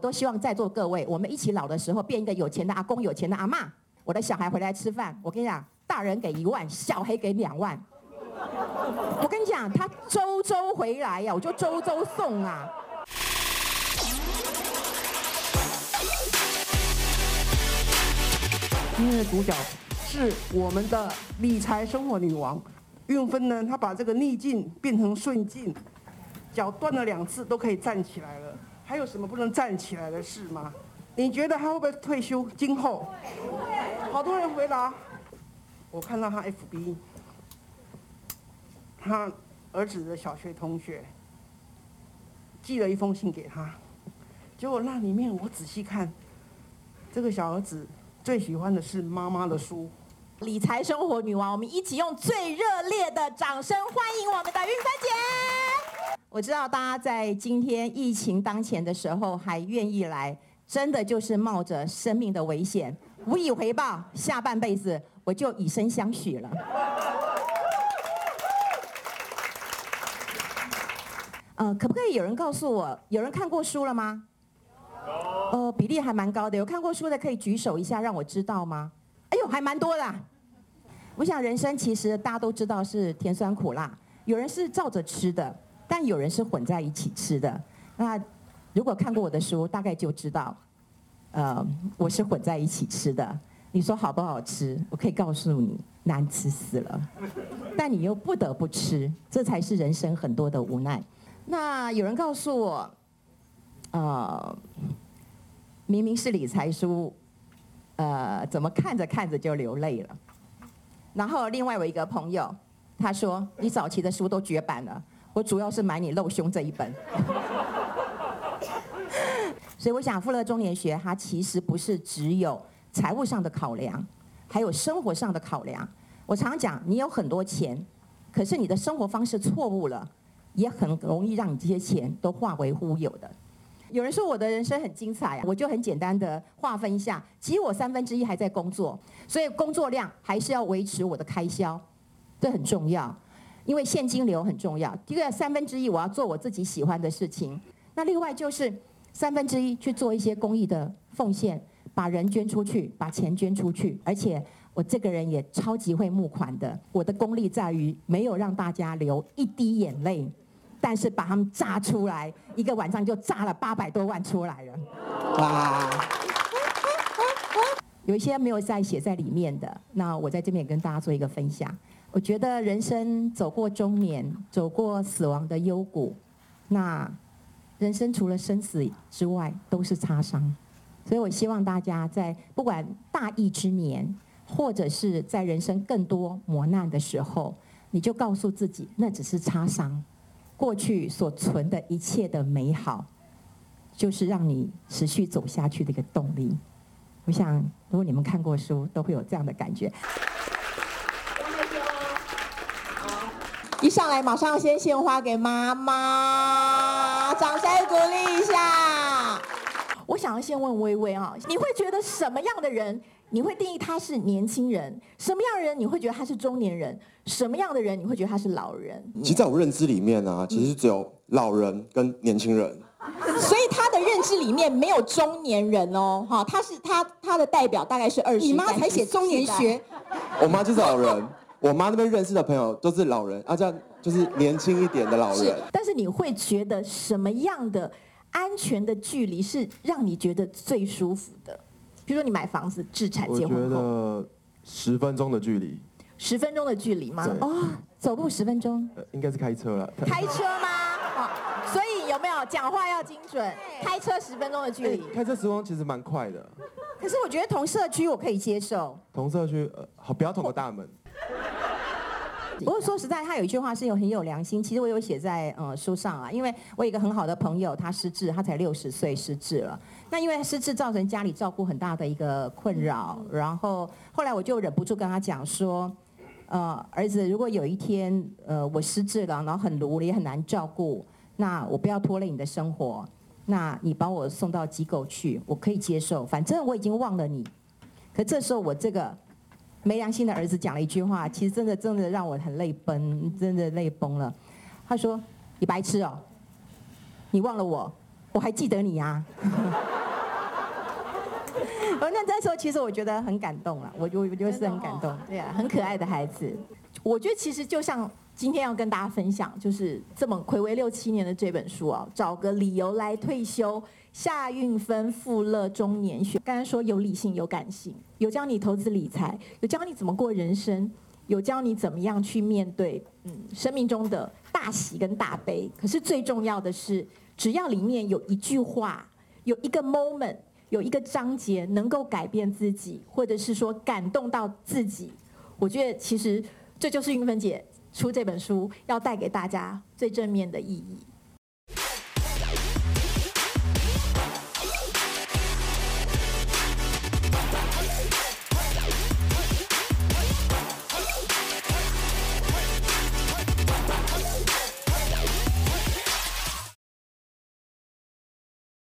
都希望在座各位，我们一起老的时候变一个有钱的阿公、有钱的阿嬷。我的小孩回来吃饭，我跟你讲，大人给一万，小孩给两万。我跟你讲，他周周回来呀，我就周周送啊。今天的主角是我们的理财生活女王运芬呢，她把这个逆境变成顺境，脚断了两次都可以站起来了。还有什么不能站起来的事吗？你觉得他会不会退休？今后，好多人回答。我看到他 FB，他儿子的小学同学寄了一封信给他，结果那里面我仔细看，这个小儿子最喜欢的是妈妈的书。理财生活女王，我们一起用最热烈的掌声欢迎我们的韵芬姐。我知道大家在今天疫情当前的时候还愿意来，真的就是冒着生命的危险，无以回报，下半辈子我就以身相许了。呃，可不可以有人告诉我，有人看过书了吗？有。呃，比例还蛮高的，有看过书的可以举手一下，让我知道吗？哎呦，还蛮多的。我想人生其实大家都知道是甜酸苦辣，有人是照着吃的。但有人是混在一起吃的，那如果看过我的书，大概就知道，呃，我是混在一起吃的。你说好不好吃？我可以告诉你，难吃死了。但你又不得不吃，这才是人生很多的无奈。那有人告诉我，呃，明明是理财书，呃，怎么看着看着就流泪了？然后另外有一个朋友，他说你早期的书都绝版了。我主要是买你露胸这一本，所以我想富乐中年学它其实不是只有财务上的考量，还有生活上的考量。我常讲，你有很多钱，可是你的生活方式错误了，也很容易让你这些钱都化为乌有的。有人说我的人生很精彩啊，我就很简单的划分一下，其实我三分之一还在工作，所以工作量还是要维持我的开销，这很重要。因为现金流很重要。第二，三分之一我要做我自己喜欢的事情。那另外就是三分之一去做一些公益的奉献，把人捐出去，把钱捐出去。而且我这个人也超级会募款的。我的功力在于没有让大家流一滴眼泪，但是把他们炸出来，一个晚上就炸了八百多万出来了。哇！有一些没有在写在里面的，那我在这边也跟大家做一个分享。我觉得人生走过中年，走过死亡的幽谷，那人生除了生死之外，都是擦伤。所以我希望大家在不管大疫之年，或者是在人生更多磨难的时候，你就告诉自己，那只是擦伤。过去所存的一切的美好，就是让你持续走下去的一个动力。我想，如果你们看过书，都会有这样的感觉。一上来马上要先献花给妈妈，掌声鼓励一下。我想要先问微微啊，你会觉得什么样的人，你会定义他是年轻人？什么样的人你会觉得他是中年人？什么样的人你会觉得他是老人？其实在我认知里面呢、啊，其实只有老人跟年轻人。所以他的认知里面没有中年人哦，哈，他是他他的代表大概是二十。你妈才写中年学，我妈就是老人。我妈那边认识的朋友都是老人，啊，这样就是年轻一点的老人。是，但是你会觉得什么样的安全的距离是让你觉得最舒服的？比如说你买房子、置产、结婚后。我觉得十分钟的距离。十分钟的距离吗？哦，走路十分钟。呃，应该是开车了。开车吗？没有讲话要精准？开车十分钟的距离。开车十分钟其实蛮快的。可是我觉得同社区我可以接受。同社区，呃，好，不要捅个大门。不过说实在，他有一句话是有很有良心。其实我有写在呃书上啊，因为我有一个很好的朋友，他失智，他才六十岁失智了。那因为失智造成家里照顾很大的一个困扰，然后后来我就忍不住跟他讲说，呃，儿子，如果有一天呃我失智了，然后很无力也很难照顾，那我不要拖累你的生活，那你把我送到机构去，我可以接受，反正我已经忘了你。可这时候我这个。没良心的儿子讲了一句话，其实真的真的让我很泪崩，真的泪崩了。他说：“你白痴哦，你忘了我，我还记得你呀、啊。哦，那那时候其实我觉得很感动了，我就我就是很感动，对啊，很可爱的孩子。我觉得其实就像今天要跟大家分享，就是这么睽违六七年的这本书啊，找个理由来退休。夏运芬富乐中年学，刚才说有理性有感性，有教你投资理财，有教你怎么过人生，有教你怎么样去面对嗯生命中的大喜跟大悲。可是最重要的是，只要里面有一句话，有一个 moment。有一个章节能够改变自己，或者是说感动到自己，我觉得其实这就是韵芬姐出这本书要带给大家最正面的意义。